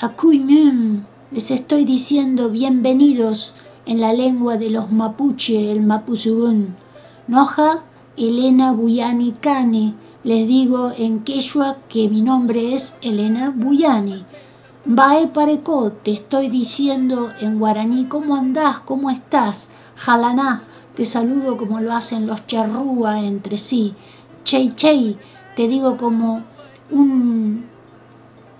Akuimum, les estoy diciendo bienvenidos en la lengua de los mapuche, el mapuzugún. Noja Elena Buyani Kane, les digo en quechua que mi nombre es Elena Buyani. Bae Pareco, te estoy diciendo en guaraní, ¿cómo andás? ¿Cómo estás? Jalaná, te saludo como lo hacen los charrúa entre sí. Chey Chey, te digo como un,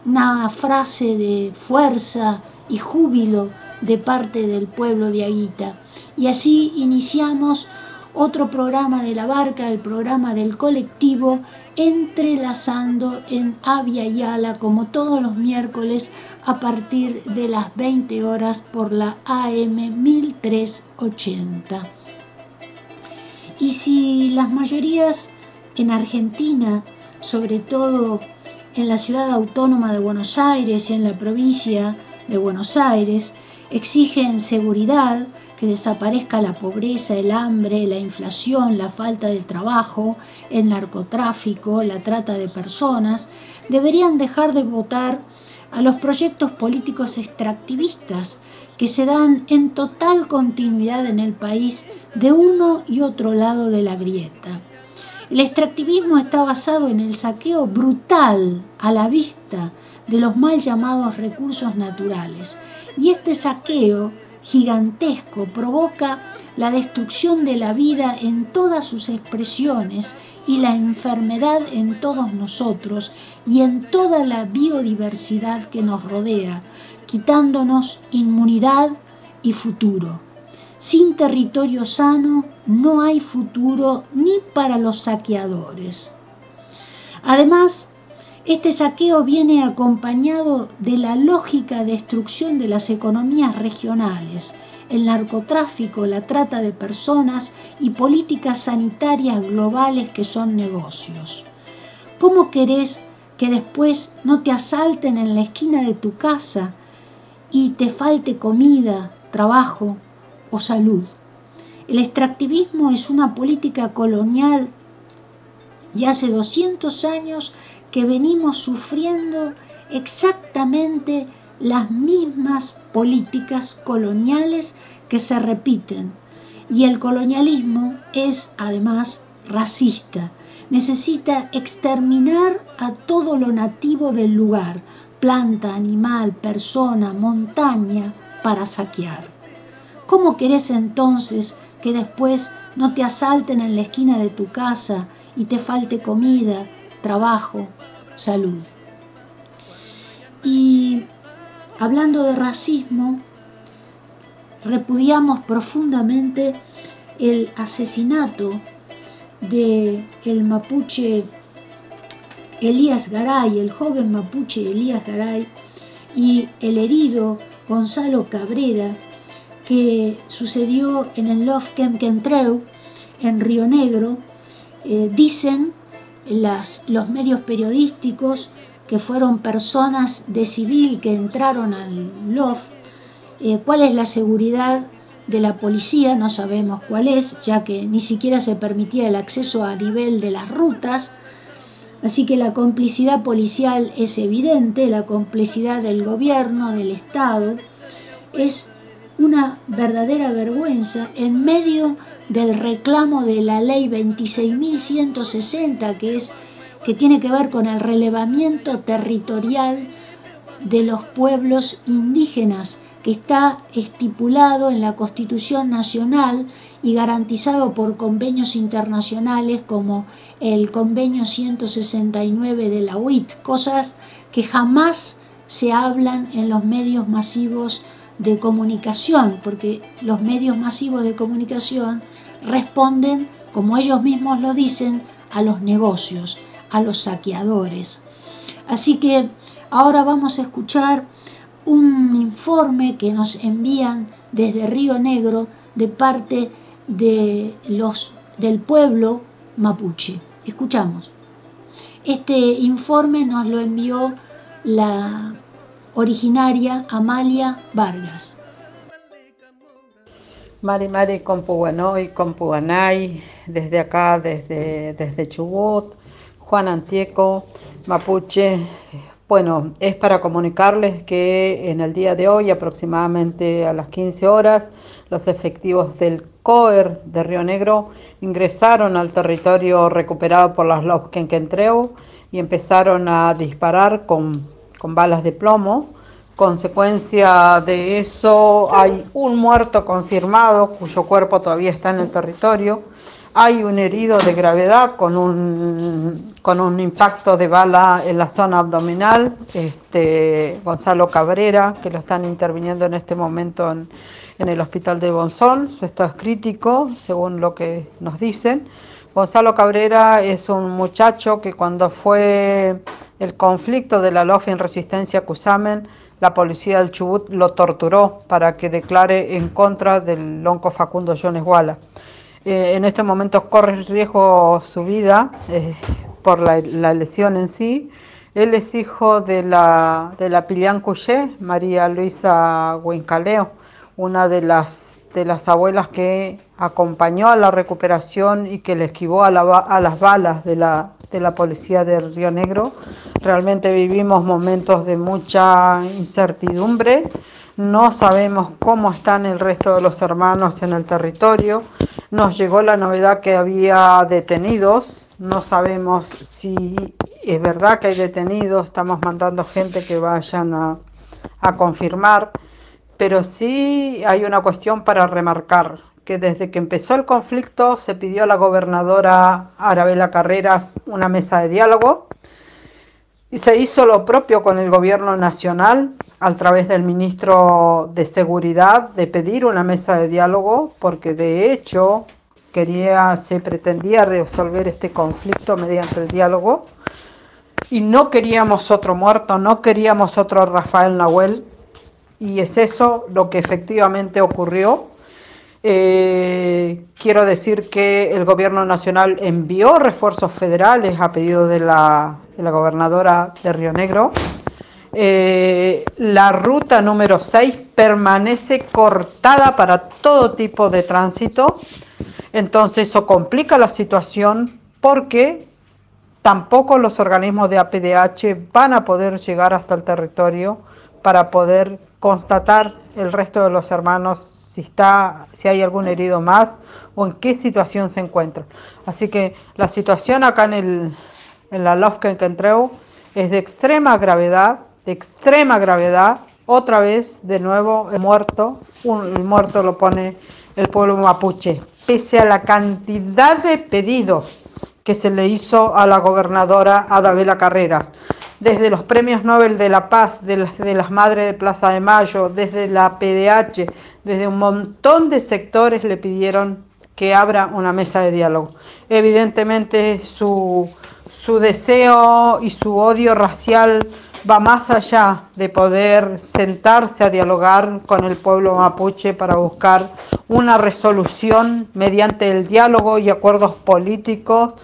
una frase de fuerza y júbilo de parte del pueblo de Aguita. Y así iniciamos otro programa de la barca, el programa del colectivo, entrelazando en Avia y Ala como todos los miércoles a partir de las 20 horas por la AM 1380. Y si las mayorías en Argentina, sobre todo en la ciudad autónoma de Buenos Aires y en la provincia de Buenos Aires, exigen seguridad, que desaparezca la pobreza, el hambre, la inflación, la falta de trabajo, el narcotráfico, la trata de personas, deberían dejar de votar a los proyectos políticos extractivistas que se dan en total continuidad en el país de uno y otro lado de la grieta. El extractivismo está basado en el saqueo brutal a la vista de los mal llamados recursos naturales y este saqueo gigantesco provoca la destrucción de la vida en todas sus expresiones y la enfermedad en todos nosotros y en toda la biodiversidad que nos rodea, quitándonos inmunidad y futuro. Sin territorio sano no hay futuro ni para los saqueadores. Además, este saqueo viene acompañado de la lógica destrucción de las economías regionales, el narcotráfico, la trata de personas y políticas sanitarias globales que son negocios. ¿Cómo querés que después no te asalten en la esquina de tu casa y te falte comida, trabajo o salud? El extractivismo es una política colonial y hace 200 años que venimos sufriendo exactamente las mismas políticas coloniales que se repiten. Y el colonialismo es además racista. Necesita exterminar a todo lo nativo del lugar, planta, animal, persona, montaña, para saquear. ¿Cómo querés entonces que después no te asalten en la esquina de tu casa y te falte comida, trabajo, salud. Y hablando de racismo, repudiamos profundamente el asesinato de el mapuche Elías Garay, el joven mapuche Elías Garay, y el herido Gonzalo Cabrera, que sucedió en el Love Camp Kentreu, en Río Negro, eh, dicen los medios periodísticos que fueron personas de civil que entraron al LOF, eh, cuál es la seguridad de la policía, no sabemos cuál es, ya que ni siquiera se permitía el acceso a nivel de las rutas, así que la complicidad policial es evidente, la complicidad del gobierno, del Estado, es una verdadera vergüenza en medio del reclamo de la ley 26.160 que es que tiene que ver con el relevamiento territorial de los pueblos indígenas que está estipulado en la Constitución Nacional y garantizado por convenios internacionales como el convenio 169 de la UIT, cosas que jamás se hablan en los medios masivos de comunicación, porque los medios masivos de comunicación responden, como ellos mismos lo dicen, a los negocios, a los saqueadores. Así que ahora vamos a escuchar un informe que nos envían desde Río Negro de parte de los, del pueblo mapuche. Escuchamos. Este informe nos lo envió la originaria Amalia Vargas. Mari Mari Compuanoy, Compuanay, desde acá, desde, desde Chubut, Juan Antieco, Mapuche. Bueno, es para comunicarles que en el día de hoy, aproximadamente a las 15 horas, los efectivos del COER de Río Negro ingresaron al territorio recuperado por las Lobkenkentreu y empezaron a disparar con, con balas de plomo Consecuencia de eso hay un muerto confirmado cuyo cuerpo todavía está en el territorio. Hay un herido de gravedad con un, con un impacto de bala en la zona abdominal, este, Gonzalo Cabrera, que lo están interviniendo en este momento en, en el hospital de Bonzón. Su estado es crítico, según lo que nos dicen. Gonzalo Cabrera es un muchacho que cuando fue el conflicto de la LOF en resistencia a Cusamen, la policía del Chubut lo torturó para que declare en contra del lonco Facundo Jones Walla. Eh, en estos momentos corre riesgo su vida eh, por la, lesión en sí. Él es hijo de la, de la Couché, María Luisa Huincaleo, una de las, de las abuelas que acompañó a la recuperación y que le esquivó a, a las balas de la, de la policía de Río Negro. Realmente vivimos momentos de mucha incertidumbre. No sabemos cómo están el resto de los hermanos en el territorio. Nos llegó la novedad que había detenidos. No sabemos si es verdad que hay detenidos. Estamos mandando gente que vayan a, a confirmar. Pero sí hay una cuestión para remarcar que desde que empezó el conflicto se pidió a la gobernadora Arabela Carreras una mesa de diálogo y se hizo lo propio con el gobierno nacional a través del ministro de Seguridad de pedir una mesa de diálogo porque de hecho quería se pretendía resolver este conflicto mediante el diálogo. Y no queríamos otro muerto, no queríamos otro Rafael Nahuel. Y es eso lo que efectivamente ocurrió eh, quiero decir que el gobierno nacional envió refuerzos federales a pedido de la, gobernadora de Río Negro. Eh, la ruta número 6 permanece cortada para todo tipo de tránsito, entonces eso complica la situación porque tampoco los organismos de APDH van a poder llegar hasta el territorio para poder constatar el resto de los hermanos si está, si hay algún herido más o en qué situación se encuentra. Así que la situación acá en, el, en la Lofka en Kentreu es de extrema gravedad, de extrema gravedad. Otra vez, de nuevo, el muerto, el muerto lo pone el pueblo mapuche, pese a la cantidad de pedidos que se le hizo a la gobernadora Adabela Carreras, desde los premios Nobel de la Paz, de las, de las Madres de Plaza de Mayo, desde la PDH, desde un montón de sectores le pidieron que abra una mesa de diálogo. Evidentemente su, su deseo y su odio racial va más allá de poder sentarse a dialogar con el pueblo mapuche para buscar una resolución mediante el diálogo y acuerdos políticos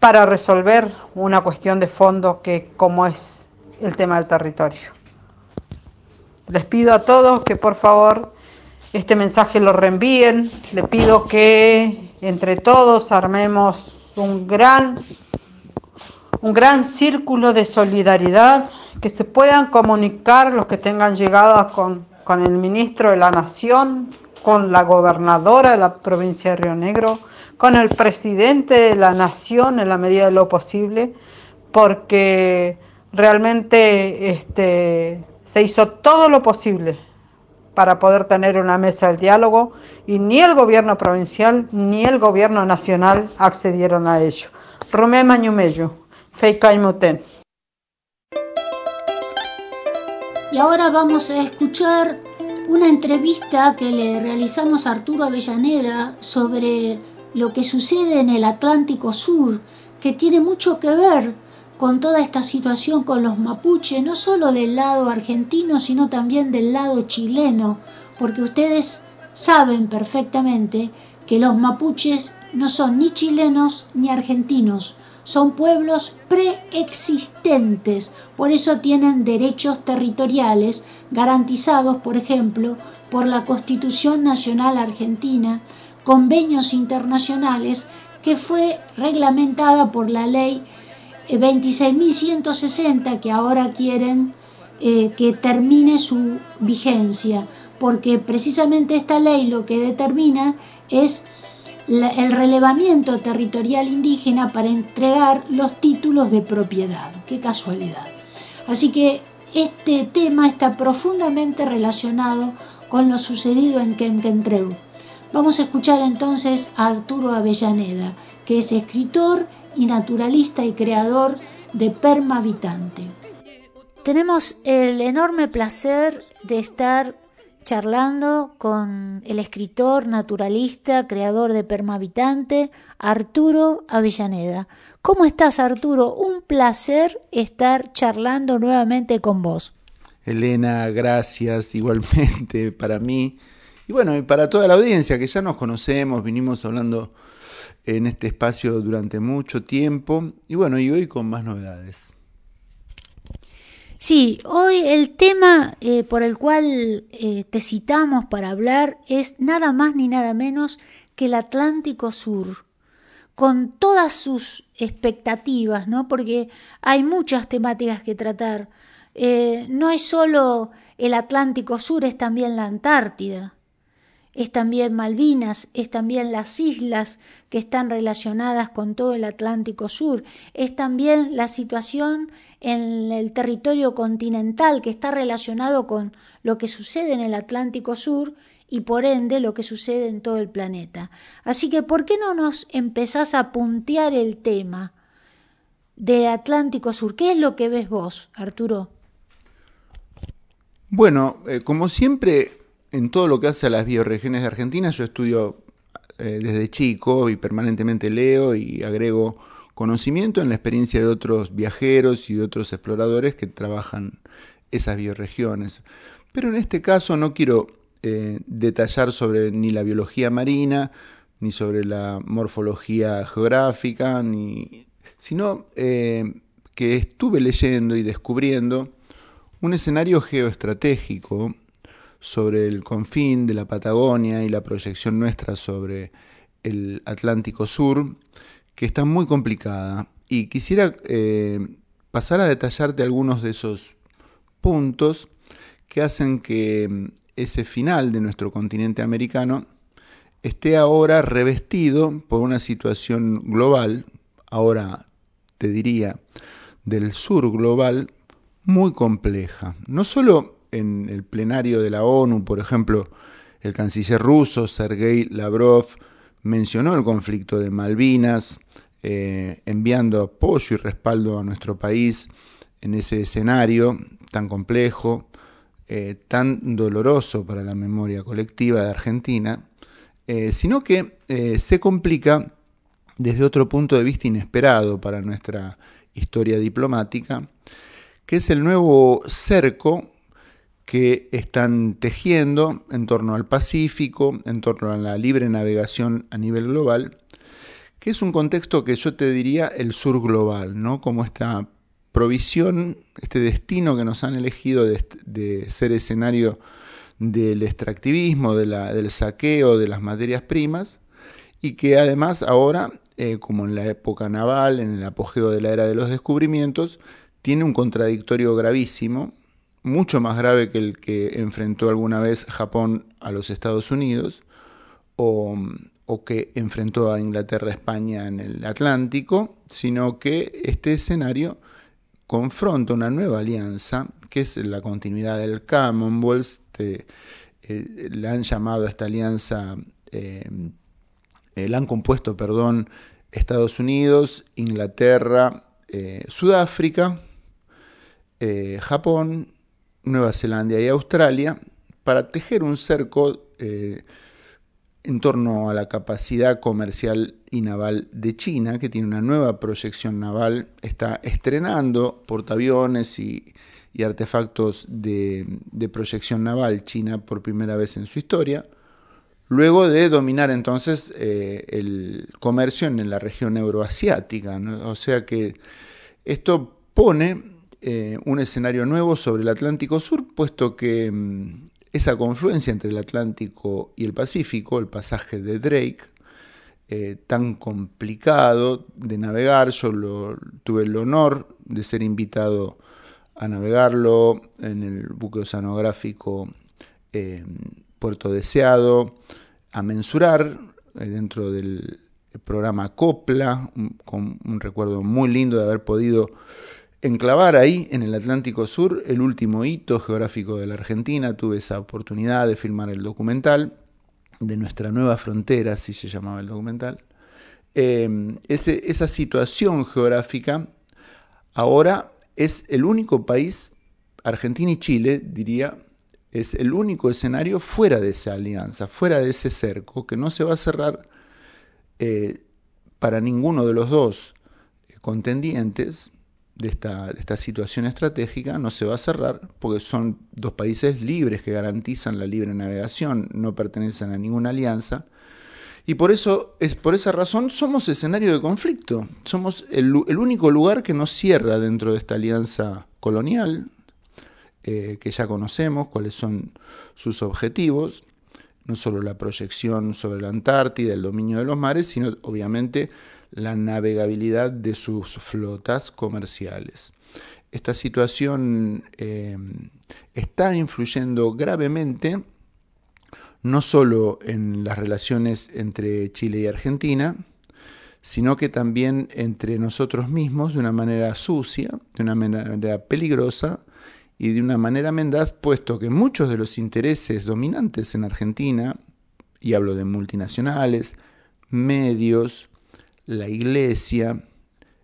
para resolver una cuestión de fondo que como es el tema del territorio. Les pido a todos que por favor este mensaje lo reenvíen. Le pido que entre todos armemos un gran, un gran círculo de solidaridad, que se puedan comunicar los que tengan llegadas con, con el ministro de la Nación, con la gobernadora de la provincia de Río Negro, con el presidente de la Nación en la medida de lo posible, porque realmente este, se hizo todo lo posible para poder tener una mesa de diálogo y ni el gobierno provincial ni el gobierno nacional accedieron a ello. Rumé Mañumello, Feikaimuten. Y ahora vamos a escuchar una entrevista que le realizamos a Arturo Avellaneda sobre lo que sucede en el Atlántico Sur, que tiene mucho que ver con toda esta situación con los mapuches, no solo del lado argentino, sino también del lado chileno, porque ustedes saben perfectamente que los mapuches no son ni chilenos ni argentinos, son pueblos preexistentes, por eso tienen derechos territoriales garantizados, por ejemplo, por la Constitución Nacional Argentina, convenios internacionales que fue reglamentada por la ley 26.160 que ahora quieren eh, que termine su vigencia, porque precisamente esta ley lo que determina es el relevamiento territorial indígena para entregar los títulos de propiedad. Qué casualidad. Así que este tema está profundamente relacionado con lo sucedido en Quenquentreu. Vamos a escuchar entonces a Arturo Avellaneda, que es escritor y naturalista y creador de Perma Habitante. Tenemos el enorme placer de estar charlando con el escritor, naturalista, creador de Permavitante, Arturo Avellaneda. ¿Cómo estás, Arturo? Un placer estar charlando nuevamente con vos. Elena, gracias igualmente para mí. Y bueno, y para toda la audiencia que ya nos conocemos, vinimos hablando en este espacio durante mucho tiempo. Y bueno, y hoy con más novedades. Sí, hoy el tema eh, por el cual eh, te citamos para hablar es nada más ni nada menos que el Atlántico Sur, con todas sus expectativas, ¿no? Porque hay muchas temáticas que tratar. Eh, no es solo el Atlántico Sur, es también la Antártida es también Malvinas, es también las islas que están relacionadas con todo el Atlántico Sur, es también la situación en el territorio continental que está relacionado con lo que sucede en el Atlántico Sur y por ende lo que sucede en todo el planeta. Así que, ¿por qué no nos empezás a puntear el tema del Atlántico Sur? ¿Qué es lo que ves vos, Arturo? Bueno, eh, como siempre, en todo lo que hace a las bioregiones de Argentina, yo estudio eh, desde chico y permanentemente leo y agrego conocimiento en la experiencia de otros viajeros y de otros exploradores que trabajan esas bioregiones. Pero en este caso no quiero eh, detallar sobre ni la biología marina, ni sobre la morfología geográfica, ni, sino eh, que estuve leyendo y descubriendo un escenario geoestratégico sobre el confín de la Patagonia y la proyección nuestra sobre el Atlántico Sur, que está muy complicada. Y quisiera eh, pasar a detallarte algunos de esos puntos que hacen que mm, ese final de nuestro continente americano esté ahora revestido por una situación global, ahora te diría del sur global, muy compleja. No solo en el plenario de la ONU, por ejemplo, el canciller ruso Sergei Lavrov mencionó el conflicto de Malvinas, eh, enviando apoyo y respaldo a nuestro país en ese escenario tan complejo, eh, tan doloroso para la memoria colectiva de Argentina, eh, sino que se complica desde otro punto de vista inesperado para nuestra historia diplomática, que es el nuevo cerco que están tejiendo en torno al Pacífico, en torno a la libre navegación a nivel global, que es un contexto que yo te diría el sur global, ¿no? Como esta provisión, este destino que nos han elegido de, ser escenario del extractivismo, del saqueo de las materias primas, y que además ahora, eh, como en la época naval, en el apogeo de la era de los descubrimientos, tiene un contradictorio gravísimo, mucho más grave que el que enfrentó alguna vez Japón a los Estados Unidos o, que enfrentó a Inglaterra España en el Atlántico, sino que este escenario confronta una nueva alianza, que es la continuidad del Commonwealth, eh, le han llamado a esta alianza, eh, eh, la han compuesto, perdón, Estados Unidos, Inglaterra, Sudáfrica, Japón Nueva Zelanda y Australia para tejer un cerco eh, en torno a la capacidad comercial y naval de China, que tiene una nueva proyección naval, está estrenando portaaviones y, artefactos de, proyección naval China por primera vez en su historia, luego de dominar entonces eh, el comercio en la región euroasiática. O sea que esto pone eh, un escenario nuevo sobre el Atlántico Sur, puesto que mm, esa confluencia entre el Atlántico y el Pacífico, el pasaje de Drake, eh, tan complicado de navegar, yo tuve el honor de ser invitado a navegarlo en el buque oceanográfico eh, Puerto Deseado, a mensurar eh, dentro del programa Copla, con un recuerdo muy lindo de haber podido enclavar ahí en el Atlántico Sur el último hito geográfico de la Argentina. Tuve esa oportunidad de filmar el documental de nuestra nueva frontera, así se llamaba el documental. Eh, esa situación geográfica ahora es el único país, Argentina y Chile, diría, es el único escenario fuera de esa alianza, fuera de ese cerco, que no se va a cerrar eh, para ninguno de los dos contendientes, de esta, esta, situación estratégica no se va a cerrar porque son dos países libres que garantizan la libre navegación, no pertenecen a ninguna alianza. Y por eso, es por esa razón, somos escenario de conflicto. Somos el, único lugar que nos cierra dentro de esta alianza colonial, eh, que ya conocemos cuáles son sus objetivos, no solo la proyección sobre la Antártida, el dominio de los mares, sino obviamente la navegabilidad de sus flotas comerciales. Esta situación eh, está influyendo gravemente no solo en las relaciones entre Chile y Argentina, sino que también entre nosotros mismos de una manera sucia, de una manera peligrosa y de una manera mendaz, puesto que muchos de los intereses dominantes en Argentina, y hablo de multinacionales, medios, la iglesia,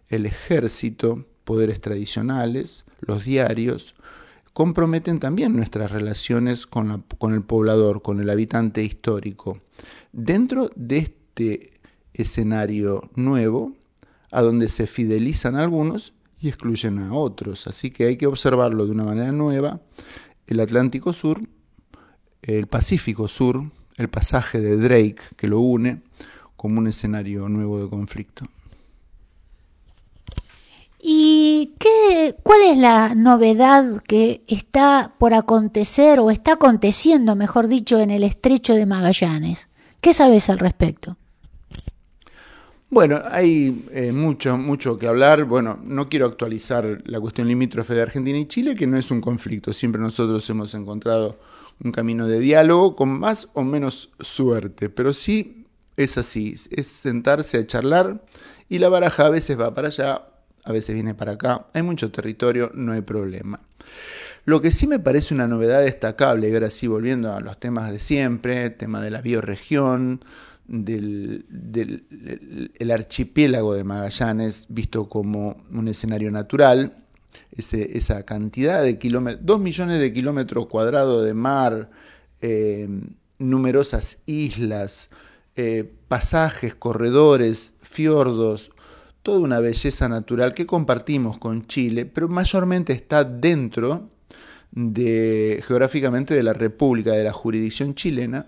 el ejército, poderes tradicionales, los diarios, comprometen también nuestras relaciones con, el poblador, con el habitante histórico. Dentro de este escenario nuevo, a donde se fidelizan algunos y excluyen a otros. Así que hay que observarlo de una manera nueva. El Atlántico Sur, el Pacífico Sur, el pasaje de Drake que lo une, como un escenario nuevo de conflicto. ¿Y qué, cuál es la novedad que está por acontecer o está aconteciendo, mejor dicho, en el estrecho de Magallanes? ¿Qué sabes al respecto? Bueno, hay eh, mucho, mucho que hablar. Bueno, no quiero actualizar la cuestión limítrofe de Argentina y Chile, que no es un conflicto. Siempre nosotros hemos encontrado un camino de diálogo con más o menos suerte, pero sí es así, es sentarse a charlar y la baraja a veces va para allá, a veces viene para acá, hay mucho territorio, no hay problema. Lo que sí me parece una novedad destacable, y ahora sí volviendo a los temas de siempre, tema de la bioregión, del, el archipiélago de Magallanes visto como un escenario natural, esa cantidad de kilómetros, dos millones de kilómetros cuadrados de mar, eh, numerosas islas, eh, pasajes, corredores, fiordos, toda una belleza natural que compartimos con Chile, pero mayormente está dentro de, geográficamente de la República, de la jurisdicción chilena,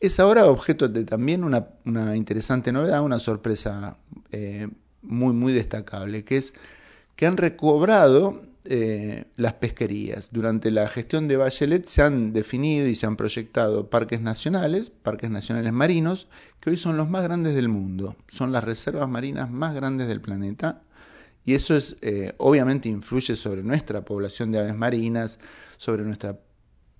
es ahora objeto de también una, interesante novedad, una sorpresa eh, muy, muy destacable, que es que han recobrado eh, las pesquerías. Durante la gestión de Bachelet se han definido y se han proyectado parques nacionales, parques nacionales marinos, que hoy son los más grandes del mundo, son las reservas marinas más grandes del planeta. Y eso es, eh, obviamente influye sobre nuestra población de aves marinas, sobre nuestra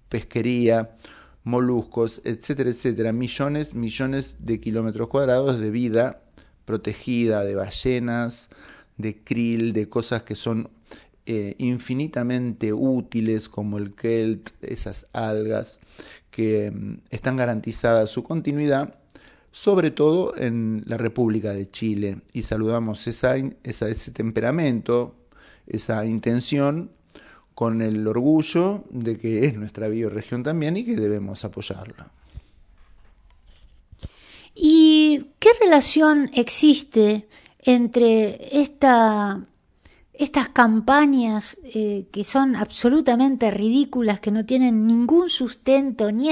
pesquería, moluscos, etcétera, etcétera. Millones, millones de kilómetros cuadrados de vida protegida, de ballenas, de krill, de cosas que son eh, infinitamente útiles como el kelt, esas algas que mm, están garantizadas su continuidad, sobre todo en la República de Chile. Y saludamos ese temperamento, esa intención, con el orgullo de que es nuestra bioregión también y que debemos apoyarla. ¿Y qué relación existe entre esta estas campañas eh, que son absolutamente ridículas, que no tienen ningún sustento ni,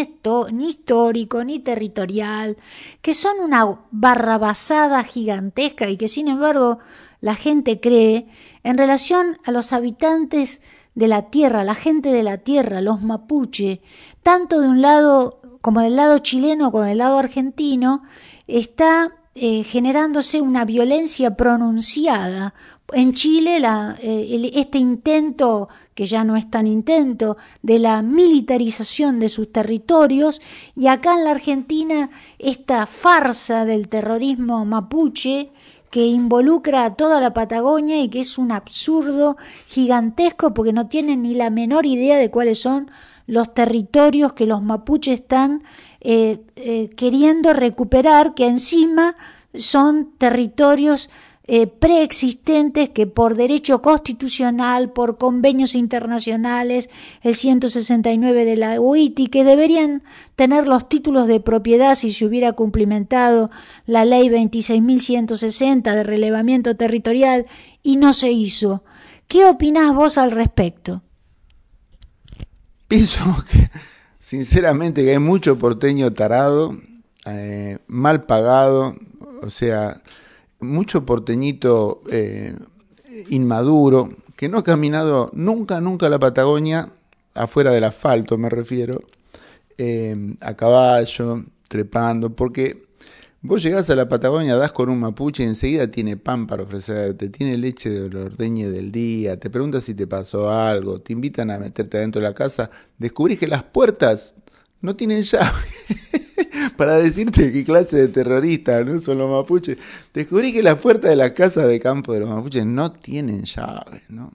ni histórico ni territorial, que son una barrabasada gigantesca y que sin embargo la gente cree en relación a los habitantes de la tierra, la gente de la tierra, los mapuche, tanto de un lado como del lado chileno como del lado argentino, está eh, generándose una violencia pronunciada. En Chile eh, este intento, que ya no es tan intento, de la militarización de sus territorios y acá en la Argentina esta farsa del terrorismo mapuche que involucra a toda la Patagonia y que es un absurdo gigantesco porque no tienen ni la menor idea de cuáles son los territorios que los mapuches están eh, eh, queriendo recuperar, que encima son territorios eh, preexistentes que por derecho constitucional, por convenios internacionales, el 169 de la UITI, que deberían tener los títulos de propiedad si se hubiera cumplimentado la ley 26.160 de relevamiento territorial y no se hizo. ¿Qué opinás vos al respecto? Pienso que Sinceramente que hay mucho porteño tarado, eh, mal pagado, o sea, mucho porteñito eh, inmaduro, que no ha caminado nunca, nunca a la Patagonia, afuera del asfalto me refiero, eh, a caballo, trepando, porque Vos llegás a la Patagonia, das con un mapuche y enseguida tiene pan para ofrecerte, tiene leche de ordeñe del día, te pregunta si te pasó algo, te invitan a meterte adentro de la casa, descubrís que las puertas no tienen llave. Para decirte qué clase de terrorista no son los mapuches. Descubrí que las puertas de la casa de campo de los mapuches no tienen llave, ¿no?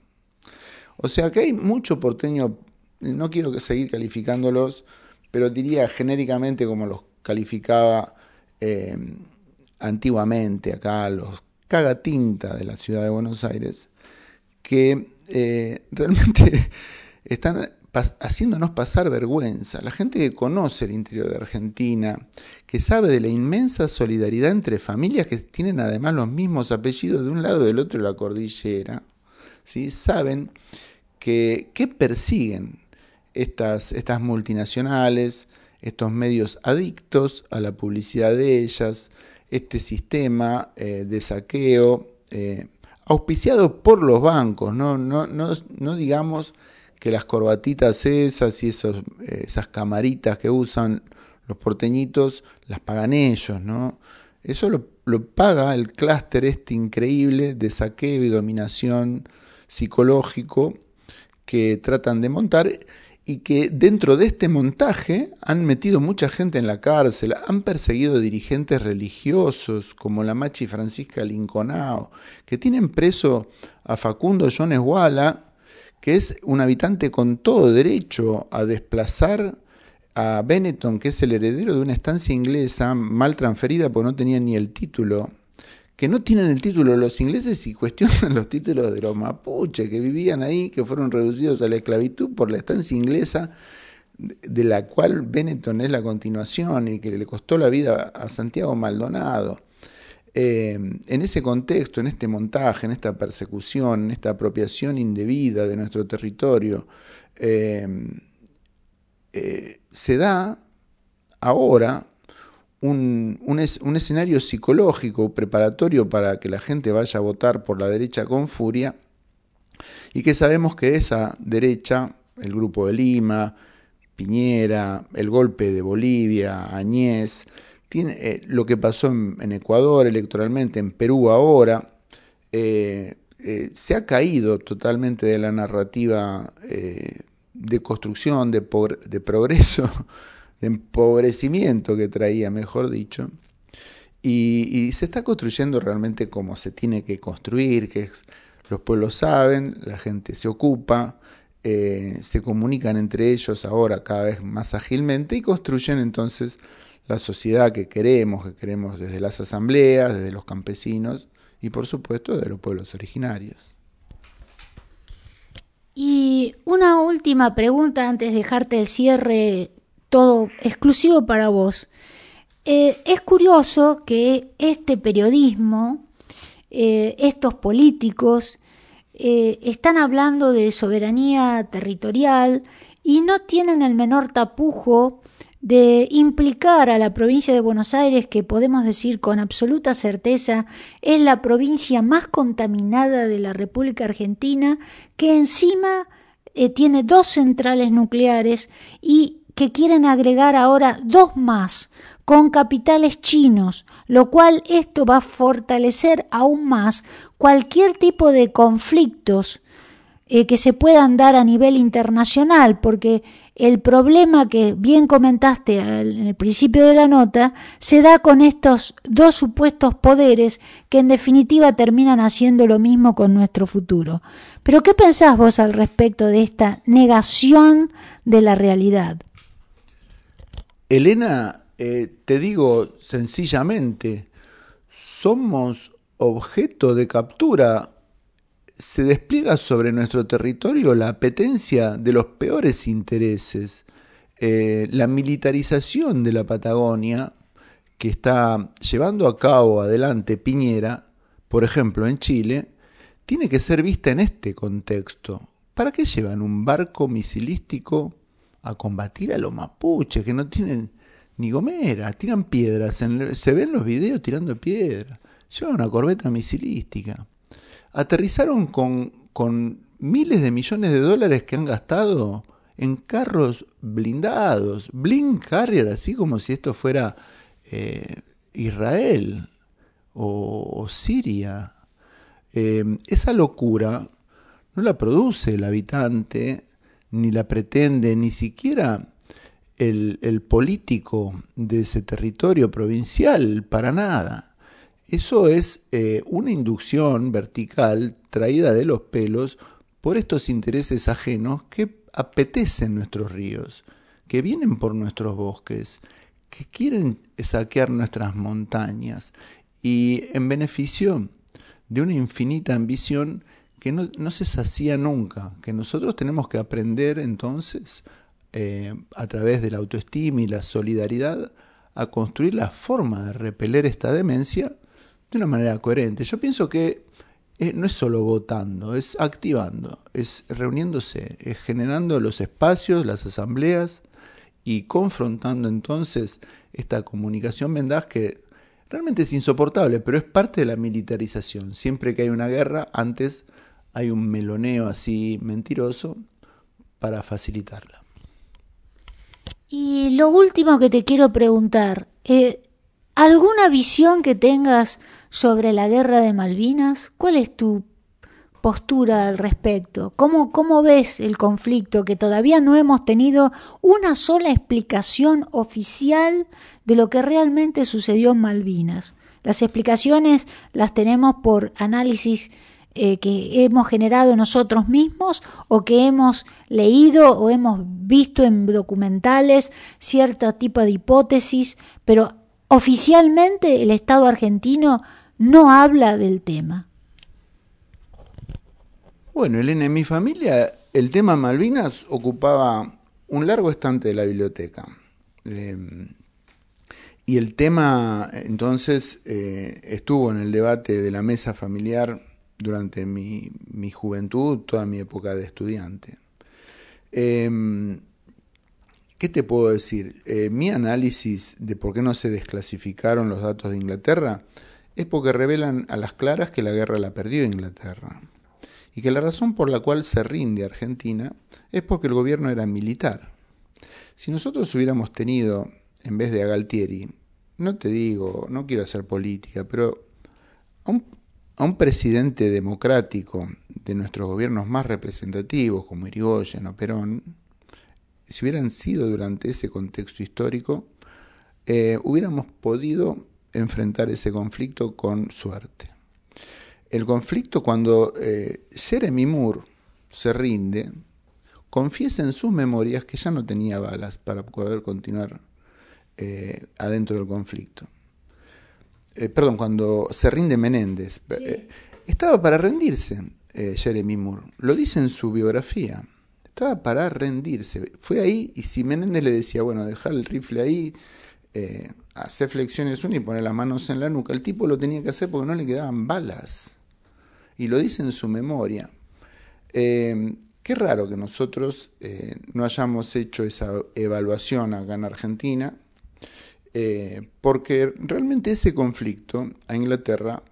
O sea que hay mucho porteño, no quiero seguir calificándolos, pero diría genéricamente como los calificaba eh, antiguamente acá los cagatinta de la ciudad de Buenos Aires, que eh, realmente están haciéndonos pasar vergüenza. La gente que conoce el interior de Argentina, que sabe de la inmensa solidaridad entre familias que tienen además los mismos apellidos de un lado y del otro de la cordillera, ¿sí? saben que, que persiguen estas, estas multinacionales, estos medios adictos a la publicidad de ellas, este sistema eh, de saqueo eh, auspiciado por los bancos, no, no, no, no, digamos que las corbatitas esas y esos, eh, esas camaritas que usan los porteñitos las pagan ellos, ¿no? Eso lo, lo paga el clúster este increíble de saqueo y dominación psicológico que tratan de montar y que dentro de este montaje han metido mucha gente en la cárcel, han perseguido dirigentes religiosos como la Machi Francisca Linconao, que tienen preso a Facundo Jones Walla, que es un habitante con todo derecho a desplazar a Benetton, que es el heredero de una estancia inglesa mal transferida porque no tenía ni el título que no tienen el título los ingleses y cuestionan los títulos de los mapuches que vivían ahí, que fueron reducidos a la esclavitud por la estancia inglesa, de la cual Benetton es la continuación y que le costó la vida a Santiago Maldonado. Eh, en ese contexto, en este montaje, en esta persecución, en esta apropiación indebida de nuestro territorio, eh, eh, se da ahora un, un, escenario psicológico preparatorio para que la gente vaya a votar por la derecha con furia y que sabemos que esa derecha, el grupo de Lima, Piñera, el golpe de Bolivia, Añez, eh, lo que pasó en, Ecuador electoralmente, en Perú ahora, eh, eh, se ha caído totalmente de la narrativa de construcción, de, progreso de empobrecimiento que traía, mejor dicho, y, se está construyendo realmente como se tiene que construir, que los pueblos saben, la gente se ocupa, se comunican entre ellos ahora cada vez más ágilmente y construyen entonces la sociedad que queremos, que queremos desde las asambleas, desde los campesinos y por supuesto de los pueblos originarios. Y una última pregunta antes de dejarte el cierre todo exclusivo para vos. eh, es curioso que este periodismo, eh, estos políticos, eh, están hablando de soberanía territorial y no tienen el menor tapujo de implicar a la provincia de Buenos Aires, que podemos decir con absoluta certeza es la provincia más contaminada de la República Argentina, que encima tiene dos centrales nucleares y que quieren agregar ahora dos más, con capitales chinos, lo cual esto va a fortalecer aún más cualquier tipo de conflictos eh, que se puedan dar a nivel internacional, porque el problema que bien comentaste en el principio de la nota se da con estos dos supuestos poderes que en definitiva terminan haciendo lo mismo con nuestro futuro. Pero ¿qué pensás vos al respecto de esta negación de la realidad? Elena eh, te digo sencillamente, somos objeto de captura. Se despliega sobre nuestro territorio la apetencia de los peores intereses. Eh, la militarización de la Patagonia que está llevando a cabo adelante Piñera, por ejemplo en Chile, tiene que ser vista en este contexto. ¿Para qué llevan un barco misilístico a combatir a los mapuches que no tienen ni Gomera, tiran piedras, se ven los videos tirando piedras, llevan una corbeta misilística. Aterrizaron con, miles de millones de dólares que han gastado en carros blindados, blind carrier, así como si esto fuera eh, Israel o, Siria. Eh, esa locura no la produce el habitante, ni la pretende, ni siquiera el, político de ese territorio provincial, para nada. Eso es eh, una inducción vertical traída de los pelos por estos intereses ajenos que apetecen nuestros ríos, que vienen por nuestros bosques, que quieren saquear nuestras montañas y en beneficio de una infinita ambición que no, se sacía nunca, que nosotros tenemos que aprender entonces eh, a través de la autoestima y la solidaridad, a construir la forma de repeler esta demencia de una manera coherente. Yo pienso que eh, no es solo votando, es activando, es reuniéndose, es generando los espacios, las asambleas y confrontando entonces esta comunicación mendaz que realmente es insoportable, pero es parte de la militarización. Siempre que hay una guerra, antes hay un meloneo así mentiroso para facilitarla. Y lo último que te quiero preguntar, eh, ¿alguna visión que tengas sobre la guerra de Malvinas? ¿Cuál es tu postura al respecto? ¿Cómo, ¿Cómo ves el conflicto que todavía no hemos tenido una sola explicación oficial de lo que realmente sucedió en Malvinas? Las explicaciones las tenemos por análisis eh, que hemos generado nosotros mismos o que hemos leído o hemos visto en documentales cierto tipo de hipótesis, pero oficialmente el Estado argentino no habla del tema. Bueno, Elena, en mi familia el tema Malvinas ocupaba un largo estante de la biblioteca. Em, y el tema entonces eh, estuvo en el debate de la mesa familiar durante mi, juventud, toda mi época de estudiante. Em, ¿Qué te puedo decir? Eh, mi análisis de por qué no se desclasificaron los datos de Inglaterra es porque revelan a las claras que la guerra la perdió Inglaterra y que la razón por la cual se rinde Argentina es porque el gobierno era militar. Si nosotros hubiéramos tenido, en vez de a Galtieri, no te digo, no quiero hacer política, pero a un, a un presidente democrático de nuestros gobiernos más representativos, como Irigoyen o Perón, si hubieran sido durante ese contexto histórico, eh, hubiéramos podido enfrentar ese conflicto con suerte. El conflicto cuando eh, Jeremy Moore se rinde, confiesa en sus memorias que ya no tenía balas para poder continuar eh, adentro del conflicto. Perdón, cuando se rinde Menéndez, estaba para rendirse Jeremy Moore. Lo dice en su biografía. Estaba para rendirse. Fue ahí y si Menéndez le decía, bueno, dejar el rifle ahí, hacer flexiones uno y poner las manos en la nuca. El tipo lo tenía que hacer porque no le quedaban balas. Y lo dice en su memoria. Eh, qué raro que nosotros eh, no hayamos hecho esa evaluación acá en Argentina, eh, porque realmente ese conflicto a Inglaterra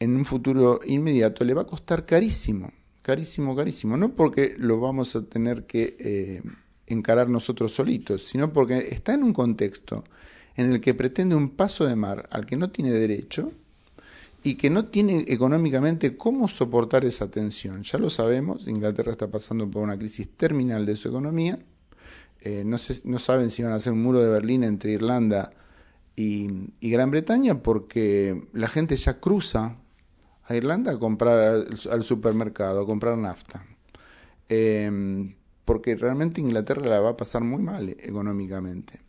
en un futuro inmediato le va a costar carísimo, carísimo, carísimo. No porque lo vamos a tener que encarar nosotros solitos, sino porque está en un contexto en el que pretende un paso de mar al que no tiene derecho y que no tiene económicamente cómo soportar esa tensión. Ya lo sabemos, Inglaterra está pasando por una crisis terminal de su economía, eh, no, no saben si van a hacer un muro de Berlín entre Irlanda y, Gran Bretaña porque la gente ya cruza a Irlanda a comprar al, supermercado, a comprar nafta. Em, porque realmente Inglaterra la va a pasar muy mal económicamente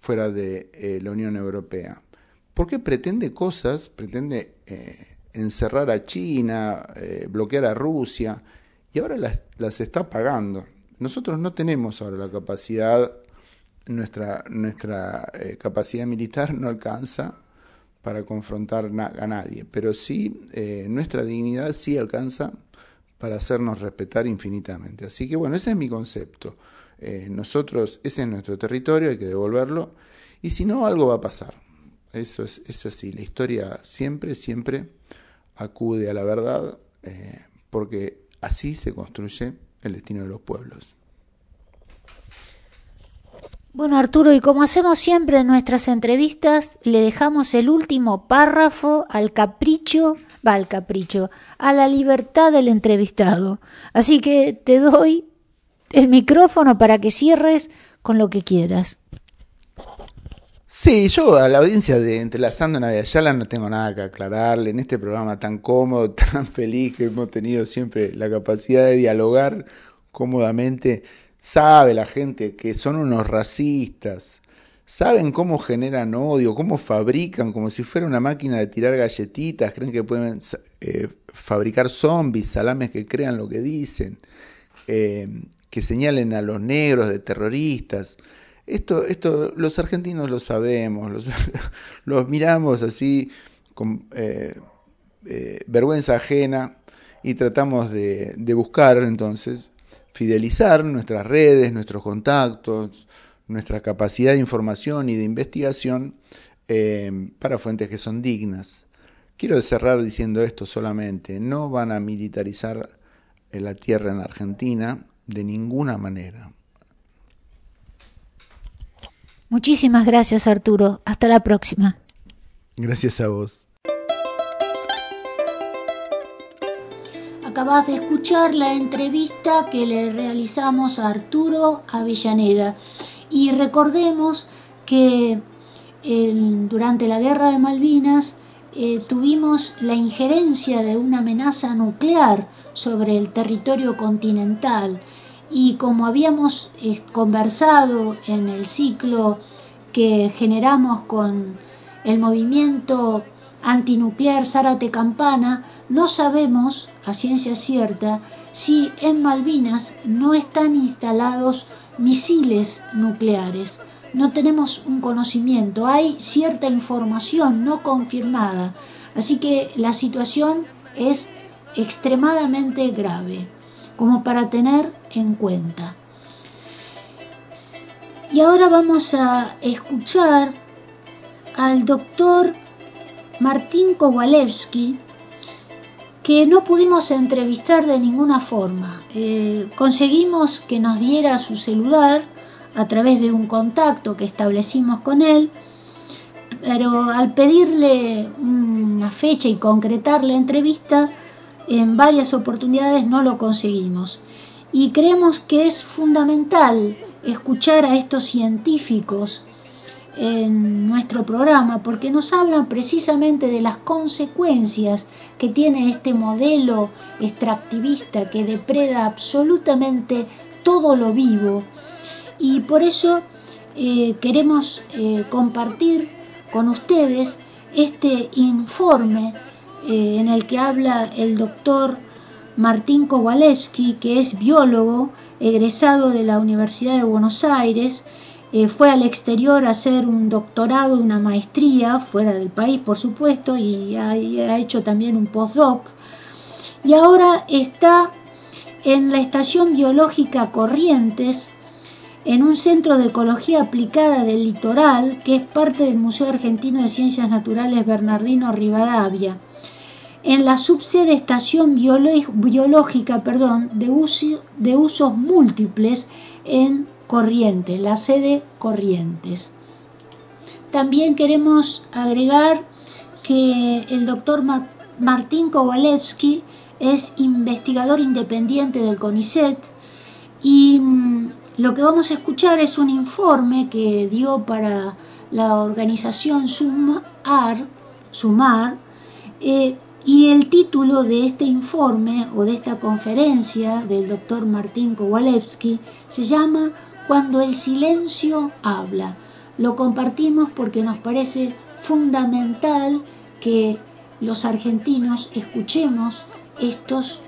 fuera de eh, la Unión Europea. Porque pretende cosas, pretende eh, encerrar a China, eh, bloquear a Rusia, y ahora las, las, está pagando. Nosotros no tenemos ahora la capacidad, nuestra, nuestra capacidad militar no alcanza para confrontar a nadie, pero sí nuestra dignidad sí alcanza para hacernos respetar infinitamente. Así que bueno, ese es mi concepto. Eh, nosotros, ese es nuestro territorio, hay que devolverlo, y si no, algo va a pasar. Eso es, es así, la historia siempre, siempre acude a la verdad, eh, porque así se construye el destino de los pueblos. Bueno, Arturo, y como hacemos siempre en nuestras entrevistas, le dejamos el último párrafo al capricho, va al capricho, a la libertad del entrevistado. Así que te doy el micrófono para que cierres con lo que quieras. Sí, yo a la audiencia de Entrelazando Navidad Yala no tengo nada que aclararle. En este programa tan cómodo, tan feliz que hemos tenido siempre la capacidad de dialogar cómodamente, sabe la gente que son unos racistas, saben cómo generan odio, cómo fabrican, como si fuera una máquina de tirar galletitas, creen que pueden eh, fabricar zombies, salames que crean lo que dicen. Eh, que señalen a los negros de terroristas. Esto, esto los argentinos lo sabemos, los, miramos así con eh, vergüenza ajena y tratamos de, buscar entonces fidelizar nuestras redes, nuestros contactos, nuestra capacidad de información y de investigación eh, para fuentes que son dignas. Quiero cerrar diciendo esto solamente, no van a militarizar la tierra en Argentina, de ninguna manera. Muchísimas gracias Arturo. Hasta la próxima. Gracias a vos. Acabas de escuchar la entrevista que le realizamos a Arturo Avellaneda. Y recordemos que durante la guerra de Malvinas eh, tuvimos la injerencia de una amenaza nuclear sobre el territorio continental. Y como habíamos eh, conversado en el ciclo que generamos con el movimiento antinuclear Zárate Campana, no sabemos a ciencia cierta si en Malvinas no están instalados misiles nucleares. No tenemos un conocimiento, hay cierta información no confirmada, así que la situación es extremadamente grave como para tener en cuenta. Y ahora vamos a escuchar al doctor Martín Kowalewski, que no pudimos entrevistar de ninguna forma. Eh, conseguimos que nos diera su celular a través de un contacto que establecimos con él, pero al pedirle una fecha y concretar la entrevista, en varias oportunidades no lo conseguimos. Y creemos que es fundamental escuchar a estos científicos en nuestro programa porque nos hablan precisamente de las consecuencias que tiene este modelo extractivista que depreda absolutamente todo lo vivo. Y por eso eh, queremos eh, compartir con ustedes este informe eh, en el que habla el doctor Martín Kowalewski, que es biólogo egresado de la Universidad de Buenos Aires, eh, fue al exterior a hacer un doctorado, una maestría, fuera del país por supuesto, y ha, ha hecho también un postdoc. Y ahora está en la Estación Biológica Corrientes, en un centro de ecología aplicada del litoral que es parte del Museo Argentino de Ciencias Naturales Bernardino Rivadavia, en la subsede Estación Biológica perdón, de, de usos múltiples en Corrientes, la sede Corrientes. También queremos agregar que el doctor Martín Kowalewski es investigador independiente del CONICET y mm, lo que vamos a escuchar es un informe que dio para la organización SUMAR, SUMAR eh, y el título de este informe o de esta conferencia del doctor Martín Kowalewski se llama Cuando el silencio habla. Lo compartimos porque nos parece fundamental que los argentinos escuchemos estos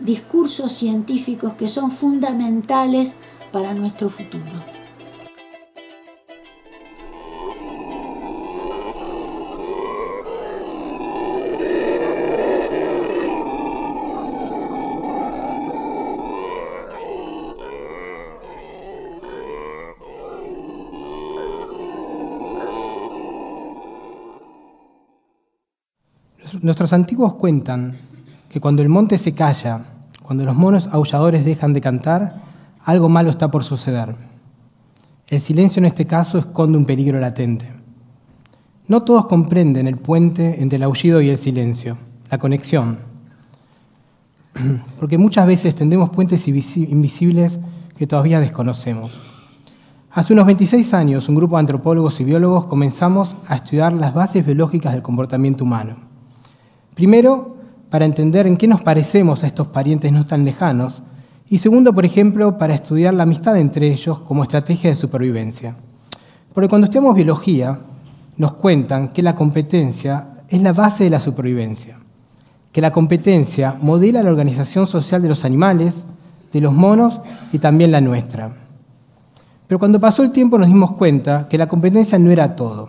discursos científicos que son fundamentales para nuestro futuro. Nuestros antiguos cuentan que cuando el monte se calla, cuando los monos aulladores dejan de cantar, algo malo está por suceder. El silencio en este caso esconde un peligro latente. No todos comprenden el puente entre el aullido y el silencio, la conexión, porque muchas veces tendemos puentes invisibles que todavía desconocemos. Hace unos 26 años, un grupo de antropólogos y biólogos comenzamos a estudiar las bases biológicas del comportamiento humano. Primero, para entender en qué nos parecemos a estos parientes no tan lejanos, y segundo, por ejemplo, para estudiar la amistad entre ellos como estrategia de supervivencia. Porque cuando estudiamos biología, nos cuentan que la competencia es la base de la supervivencia, que la competencia modela la organización social de los animales, de los monos y también la nuestra. Pero cuando pasó el tiempo nos dimos cuenta que la competencia no era todo.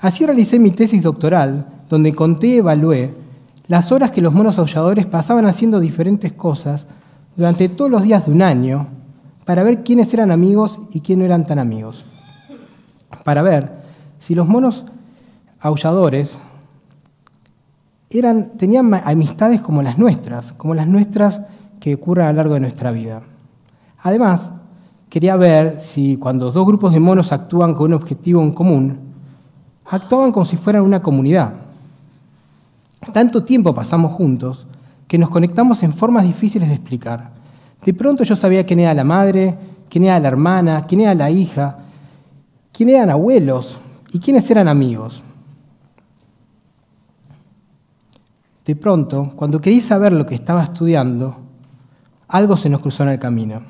Así realicé mi tesis doctoral, donde conté y evalué las horas que los monos aulladores pasaban haciendo diferentes cosas durante todos los días de un año para ver quiénes eran amigos y quiénes no eran tan amigos. Para ver si los monos aulladores tenían amistades como las nuestras, como las nuestras que ocurren a lo largo de nuestra vida. Además, quería ver si cuando dos grupos de monos actúan con un objetivo en común, actuaban como si fueran una comunidad. Tanto tiempo pasamos juntos que nos conectamos en formas difíciles de explicar. De pronto yo sabía quién era la madre, quién era la hermana, quién era la hija, quién eran abuelos y quiénes eran amigos. De pronto, cuando querí saber lo que estaba estudiando, algo se nos cruzó en el camino.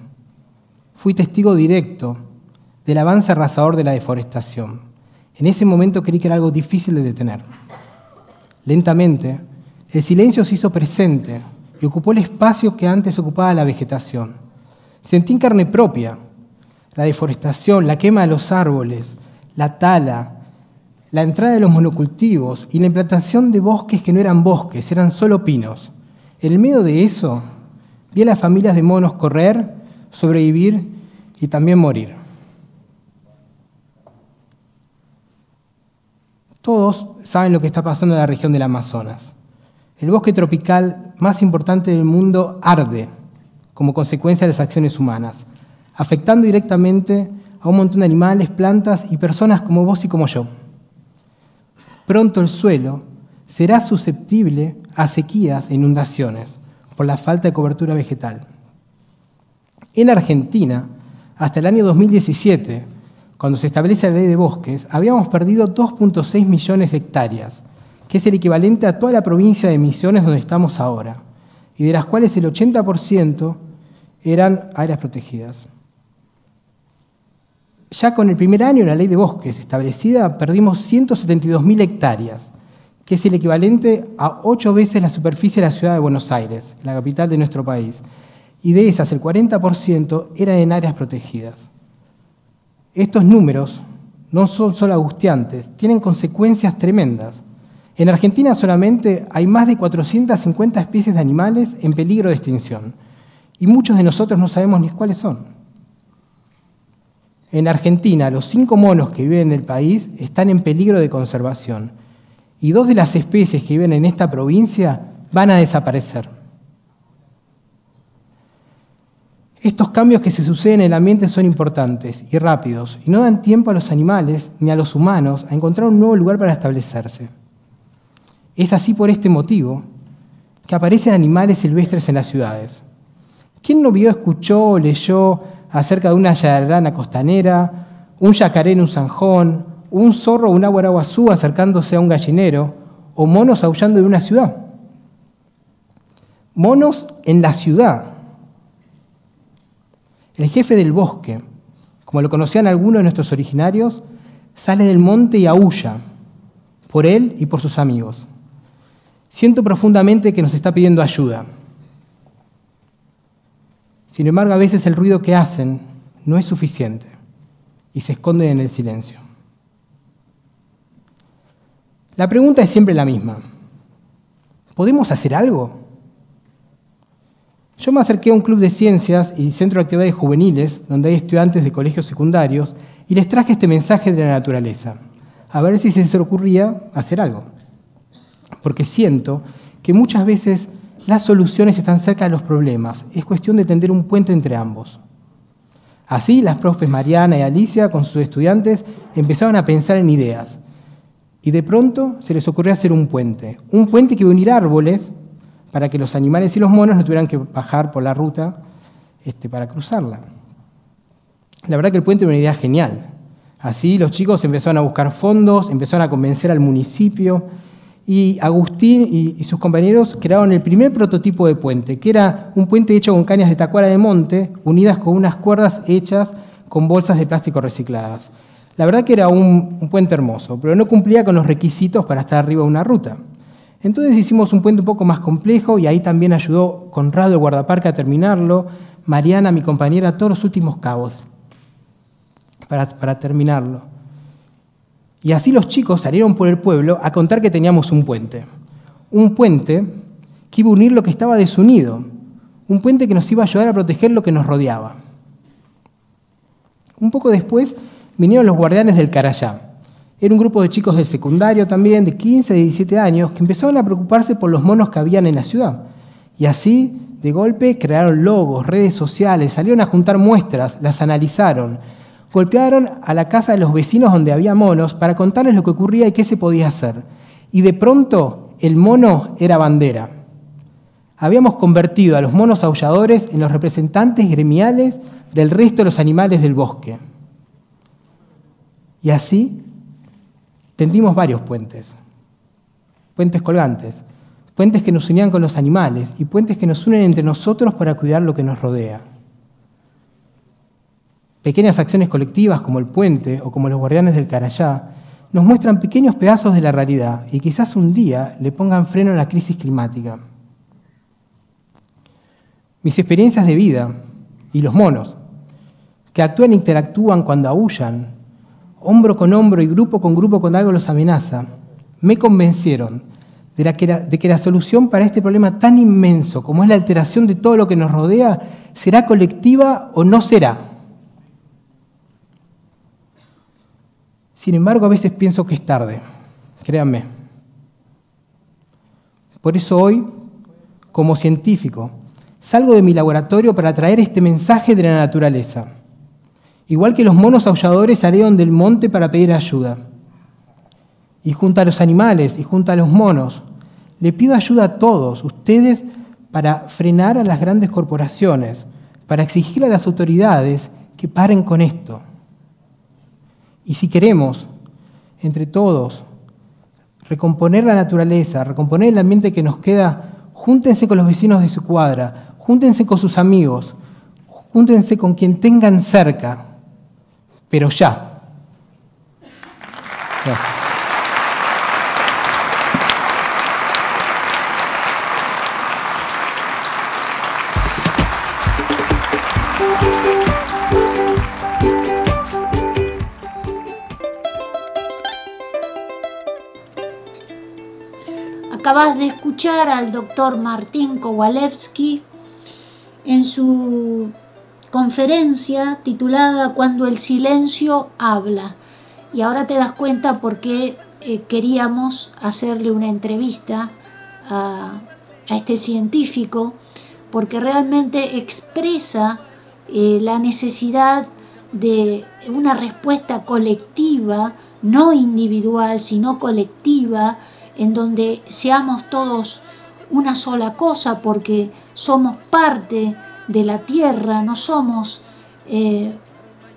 Fui testigo directo del avance arrasador de la deforestación. En ese momento creí que era algo difícil de detener. Lentamente, el silencio se hizo presente y ocupó el espacio que antes ocupaba la vegetación. Sentí en carne propia la deforestación, la quema de los árboles, la tala, la entrada de los monocultivos y la implantación de bosques que no eran bosques, eran solo pinos. En medio de eso, vi a las familias de monos correr, sobrevivir y también morir. Todos saben lo que está pasando en la región del Amazonas. El bosque tropical más importante del mundo arde como consecuencia de las acciones humanas, afectando directamente a un montón de animales, plantas y personas como vos y como yo. Pronto el suelo será susceptible a sequías e inundaciones por la falta de cobertura vegetal. En Argentina, hasta el año 2017, cuando se establece la ley de bosques, habíamos perdido 2.6 millones de hectáreas, que es el equivalente a toda la provincia de Misiones donde estamos ahora, y de las cuales el 80% eran áreas protegidas. Ya con el primer año de la ley de bosques establecida, perdimos 172.000 hectáreas, que es el equivalente a ocho veces la superficie de la ciudad de Buenos Aires, la capital de nuestro país. Y de esas, el 40% eran en áreas protegidas. Estos números no son solo angustiantes, tienen consecuencias tremendas. En Argentina solamente hay más de 450 especies de animales en peligro de extinción y muchos de nosotros no sabemos ni cuáles son. En Argentina, los cinco monos que viven en el país están en peligro de conservación y dos de las especies que viven en esta provincia van a desaparecer. Estos cambios que se suceden en el ambiente son importantes y rápidos y no dan tiempo a los animales ni a los humanos a encontrar un nuevo lugar para establecerse. Es así por este motivo que aparecen animales silvestres en las ciudades. ¿Quién no vio, escuchó o leyó acerca de una yararana costanera, un yacaré en un zanjón, un zorro o un aguaraguazú acercándose a un gallinero, o monos aullando en una ciudad? Monos en la ciudad, el jefe del bosque, como lo conocían algunos de nuestros originarios, sale del monte y aúlla por él y por sus amigos. Siento profundamente que nos está pidiendo ayuda. Sin embargo, a veces el ruido que hacen no es suficiente y se esconden en el silencio. La pregunta es siempre la misma. ¿Podemos hacer algo? Yo me acerqué a un club de ciencias y centro de actividades juveniles, donde hay estudiantes de colegios secundarios, y les traje este mensaje de la naturaleza, a ver si se les ocurría hacer algo. Porque siento que muchas veces las soluciones están cerca de los problemas, es cuestión de tender un puente entre ambos. Así, las profes Mariana y Alicia, con sus estudiantes, empezaron a pensar en ideas. Y de pronto se les ocurrió hacer un puente. Un puente que iba a unir árboles para que los animales y los monos no tuvieran que bajar por la ruta este, para cruzarla. La verdad que el puente era una idea genial. Así los chicos empezaron a buscar fondos, empezaron a convencer al municipio y Agustín y, sus compañeros crearon el primer prototipo de puente, que era un puente hecho con cañas de tacuara de monte unidas con unas cuerdas hechas con bolsas de plástico recicladas. La verdad que era un puente hermoso, pero no cumplía con los requisitos para estar arriba de una ruta. Entonces hicimos un puente un poco más complejo y ahí también ayudó Conrado, el guardaparque, a terminarlo, Mariana, mi compañera, todos los últimos cabos para, terminarlo. Y así los chicos salieron por el pueblo a contar que teníamos un puente. Un puente que iba a unir lo que estaba desunido. Un puente que nos iba a ayudar a proteger lo que nos rodeaba. Un poco después vinieron los guardianes del Carayá era un grupo de chicos del secundario también, de 15, de 17 años, que empezaron a preocuparse por los monos que habían en la ciudad. Y así, de golpe, crearon logos, redes sociales, salieron a juntar muestras, las analizaron, golpearon a la casa de los vecinos donde había monos para contarles lo que ocurría y qué se podía hacer. Y de pronto, el mono era bandera. Habíamos convertido a los monos aulladores en los representantes gremiales del resto de los animales del bosque. Y así tendimos varios puentes, puentes colgantes, puentes que nos unían con los animales y puentes que nos unen entre nosotros para cuidar lo que nos rodea. Pequeñas acciones colectivas como el puente o como los guardianes del Carayá nos muestran pequeños pedazos de la realidad y quizás un día le pongan freno a la crisis climática. Mis experiencias de vida y los monos, que actúan e interactúan cuando aullan, hombro con hombro y grupo con grupo cuando algo los amenaza, me convencieron de, que la, de que la solución para este problema tan inmenso como es la alteración de todo lo que nos rodea será colectiva o no será. Sin embargo, a veces pienso que es tarde, créanme. Por eso hoy, como científico, salgo de mi laboratorio para traer este mensaje de la naturaleza Igual que los monos aulladores salieron del monte para pedir ayuda. Y junto a los animales y junto a los monos, le pido ayuda a todos ustedes para frenar a las grandes corporaciones, para exigir a las autoridades que paren con esto. Y si queremos, entre todos, recomponer la naturaleza, recomponer el ambiente que nos queda, júntense con los vecinos de su cuadra, júntense con sus amigos, júntense con quien tengan cerca pero ya. Acabas de escuchar al doctor Martín Kowalewski en su conferencia titulada Cuando el silencio habla. Y ahora te das cuenta por qué eh, queríamos hacerle una entrevista a, este científico, porque realmente expresa eh, la necesidad de una respuesta colectiva, no individual, sino colectiva, en donde seamos todos una sola cosa, porque somos parte de la tierra, no somos eh,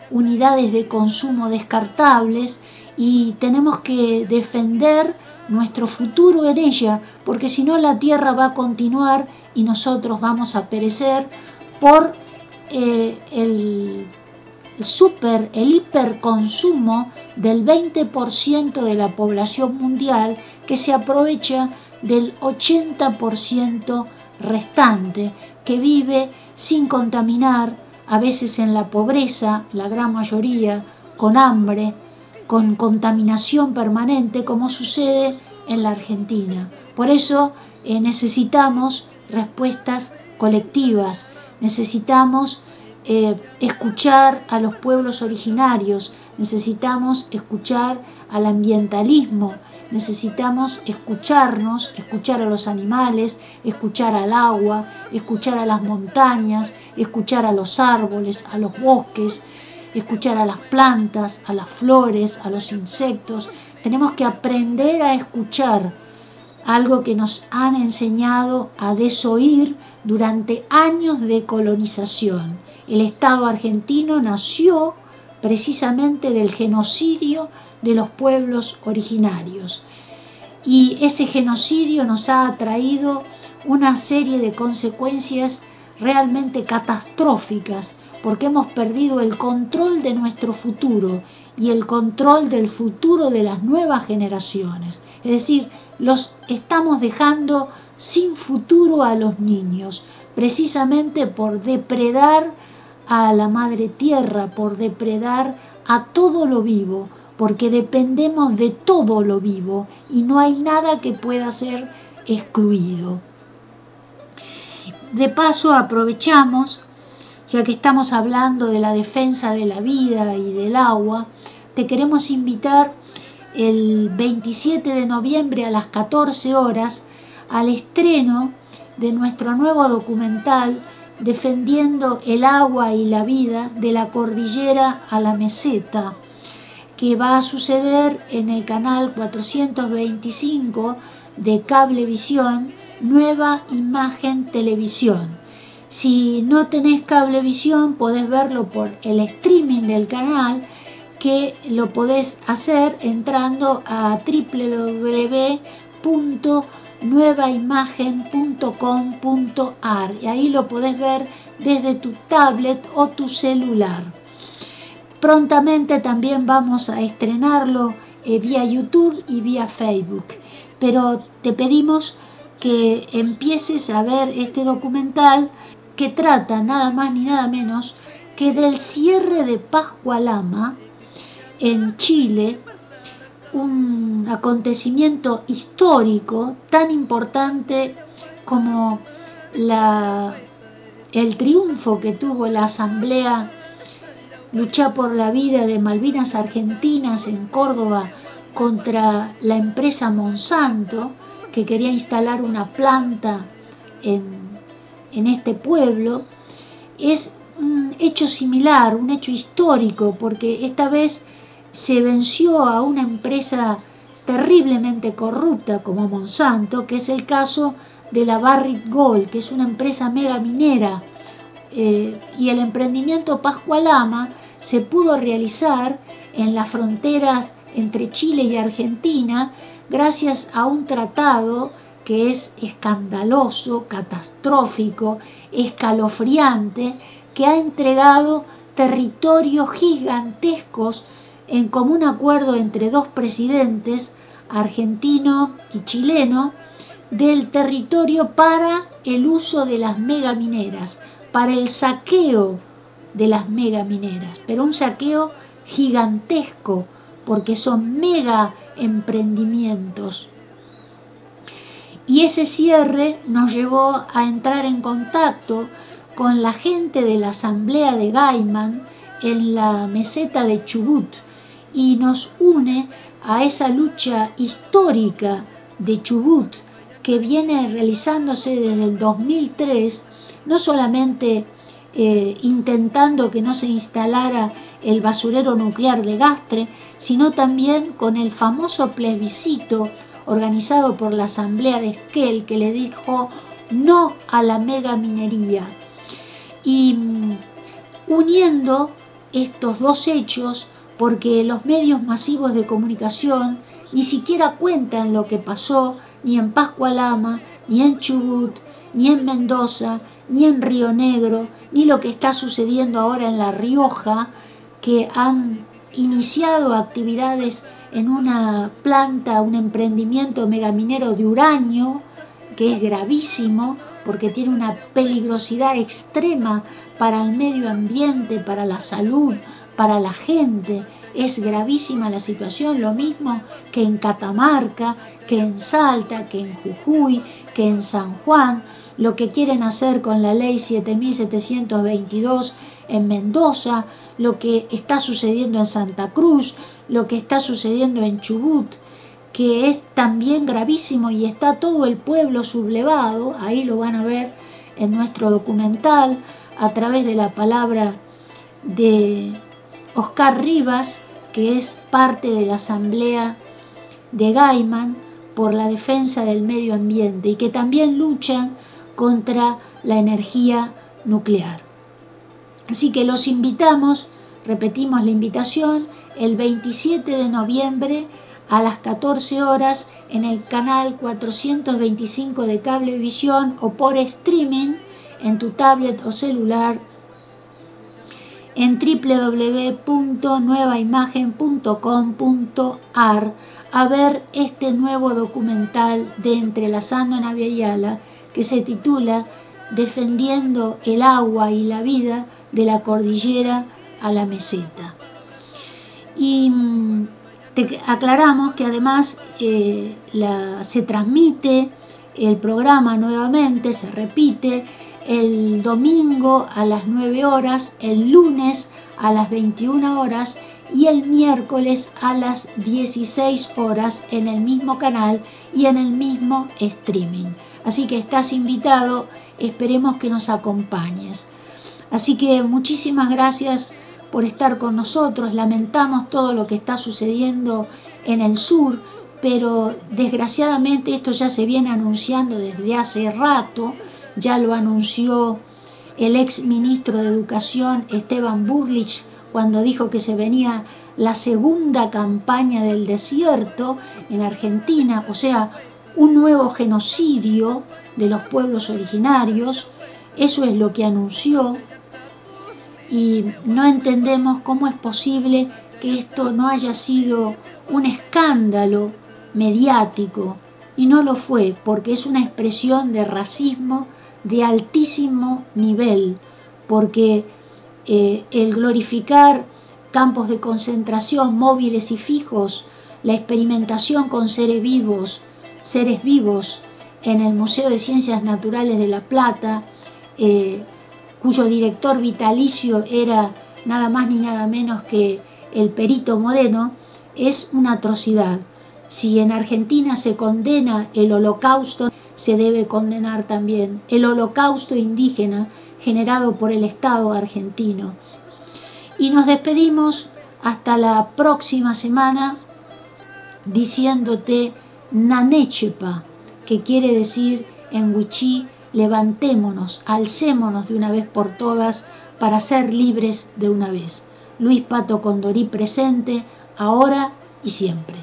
unidades de consumo descartables y tenemos que defender nuestro futuro en ella, porque si no la tierra va a continuar y nosotros vamos a perecer por eh, el super, el hiperconsumo del 20% de la población mundial que se aprovecha del 80% restante que vive sin contaminar, a veces en la pobreza, la gran mayoría, con hambre, con contaminación permanente, como sucede en la Argentina. Por eso eh, necesitamos respuestas colectivas, necesitamos eh, escuchar a los pueblos originarios, necesitamos escuchar al ambientalismo, necesitamos escucharnos, escuchar a los animales, escuchar al agua, escuchar a las montañas, escuchar a los árboles, a los bosques, escuchar a las plantas, a las flores, a los insectos. Tenemos que aprender a escuchar algo que nos han enseñado a desoír durante años de colonización. El Estado argentino nació precisamente del genocidio de los pueblos originarios. Y ese genocidio nos ha traído una serie de consecuencias realmente catastróficas, porque hemos perdido el control de nuestro futuro y el control del futuro de las nuevas generaciones. Es decir, los estamos dejando sin futuro a los niños, precisamente por depredar a la madre tierra, por depredar a todo lo vivo, porque dependemos de todo lo vivo y no hay nada que pueda ser excluido. De paso aprovechamos, ya que estamos hablando de la defensa de la vida y del agua, te queremos invitar el 27 de noviembre a las 14 horas al estreno de nuestro nuevo documental defendiendo el agua y la vida de la cordillera a la meseta, que va a suceder en el canal 425 de Cablevisión, Nueva Imagen Televisión. Si no tenés cablevisión, podés verlo por el streaming del canal, que lo podés hacer entrando a www nuevaimagen.com.ar y ahí lo podés ver desde tu tablet o tu celular. Prontamente también vamos a estrenarlo eh, vía YouTube y vía Facebook, pero te pedimos que empieces a ver este documental que trata nada más ni nada menos que del cierre de Pascualama en Chile un acontecimiento histórico tan importante como la, el triunfo que tuvo la Asamblea Lucha por la Vida de Malvinas Argentinas en Córdoba contra la empresa Monsanto, que quería instalar una planta en, en este pueblo, es un hecho similar, un hecho histórico, porque esta vez se venció a una empresa terriblemente corrupta como Monsanto, que es el caso de la Barrick Gold, que es una empresa mega minera, eh, y el emprendimiento Pascualama se pudo realizar en las fronteras entre Chile y Argentina gracias a un tratado que es escandaloso, catastrófico, escalofriante, que ha entregado territorios gigantescos en común acuerdo entre dos presidentes, argentino y chileno, del territorio para el uso de las megamineras, para el saqueo de las megamineras, pero un saqueo gigantesco porque son mega emprendimientos. Y ese cierre nos llevó a entrar en contacto con la gente de la asamblea de Gaiman en la meseta de Chubut y nos une a esa lucha histórica de Chubut que viene realizándose desde el 2003, no solamente eh, intentando que no se instalara el basurero nuclear de Gastre, sino también con el famoso plebiscito organizado por la Asamblea de Esquel que le dijo no a la mega minería. Y mm, uniendo estos dos hechos, porque los medios masivos de comunicación ni siquiera cuentan lo que pasó ni en Pascualama, ni en Chubut, ni en Mendoza, ni en Río Negro, ni lo que está sucediendo ahora en La Rioja, que han iniciado actividades en una planta, un emprendimiento megaminero de uranio, que es gravísimo porque tiene una peligrosidad extrema para el medio ambiente, para la salud, para la gente. Es gravísima la situación, lo mismo que en Catamarca, que en Salta, que en Jujuy, que en San Juan, lo que quieren hacer con la ley 7722 en Mendoza, lo que está sucediendo en Santa Cruz, lo que está sucediendo en Chubut, que es también gravísimo y está todo el pueblo sublevado, ahí lo van a ver en nuestro documental, a través de la palabra de Oscar Rivas, que es parte de la Asamblea de Gaiman por la defensa del medio ambiente y que también luchan contra la energía nuclear. Así que los invitamos, repetimos la invitación, el 27 de noviembre a las 14 horas en el canal 425 de Cablevisión o por streaming en tu tablet o celular en www.nuevaimagen.com.ar a ver este nuevo documental de Entrelazando Naviayala que se titula Defendiendo el agua y la vida de la cordillera a la meseta. Y mm, te aclaramos que además eh, se transmite el programa nuevamente, se repite el domingo a las 9 horas, el lunes a las 21 horas y el miércoles a las 16 horas en el mismo canal y en el mismo streaming. Así que estás invitado, esperemos que nos acompañes. Así que muchísimas gracias por estar con nosotros. Lamentamos todo lo que está sucediendo en el sur, pero desgraciadamente esto ya se viene anunciando desde hace rato ya lo anunció el ex ministro de Educación Esteban Burlich cuando dijo que se venía la segunda campaña del desierto en Argentina, o sea, un nuevo genocidio de los pueblos originarios. Eso es lo que anunció y no entendemos cómo es posible que esto no haya sido un escándalo mediático y no lo fue porque es una expresión de racismo de altísimo nivel, porque eh, el glorificar campos de concentración móviles y fijos, la experimentación con seres vivos, seres vivos en el Museo de Ciencias Naturales de La Plata, eh, cuyo director vitalicio era nada más ni nada menos que el perito Moreno, es una atrocidad. Si en Argentina se condena el holocausto, se debe condenar también el holocausto indígena generado por el Estado argentino. Y nos despedimos hasta la próxima semana diciéndote Nanechepa, que quiere decir en Wichí levantémonos, alcémonos de una vez por todas para ser libres de una vez. Luis Pato Condorí presente, ahora y siempre.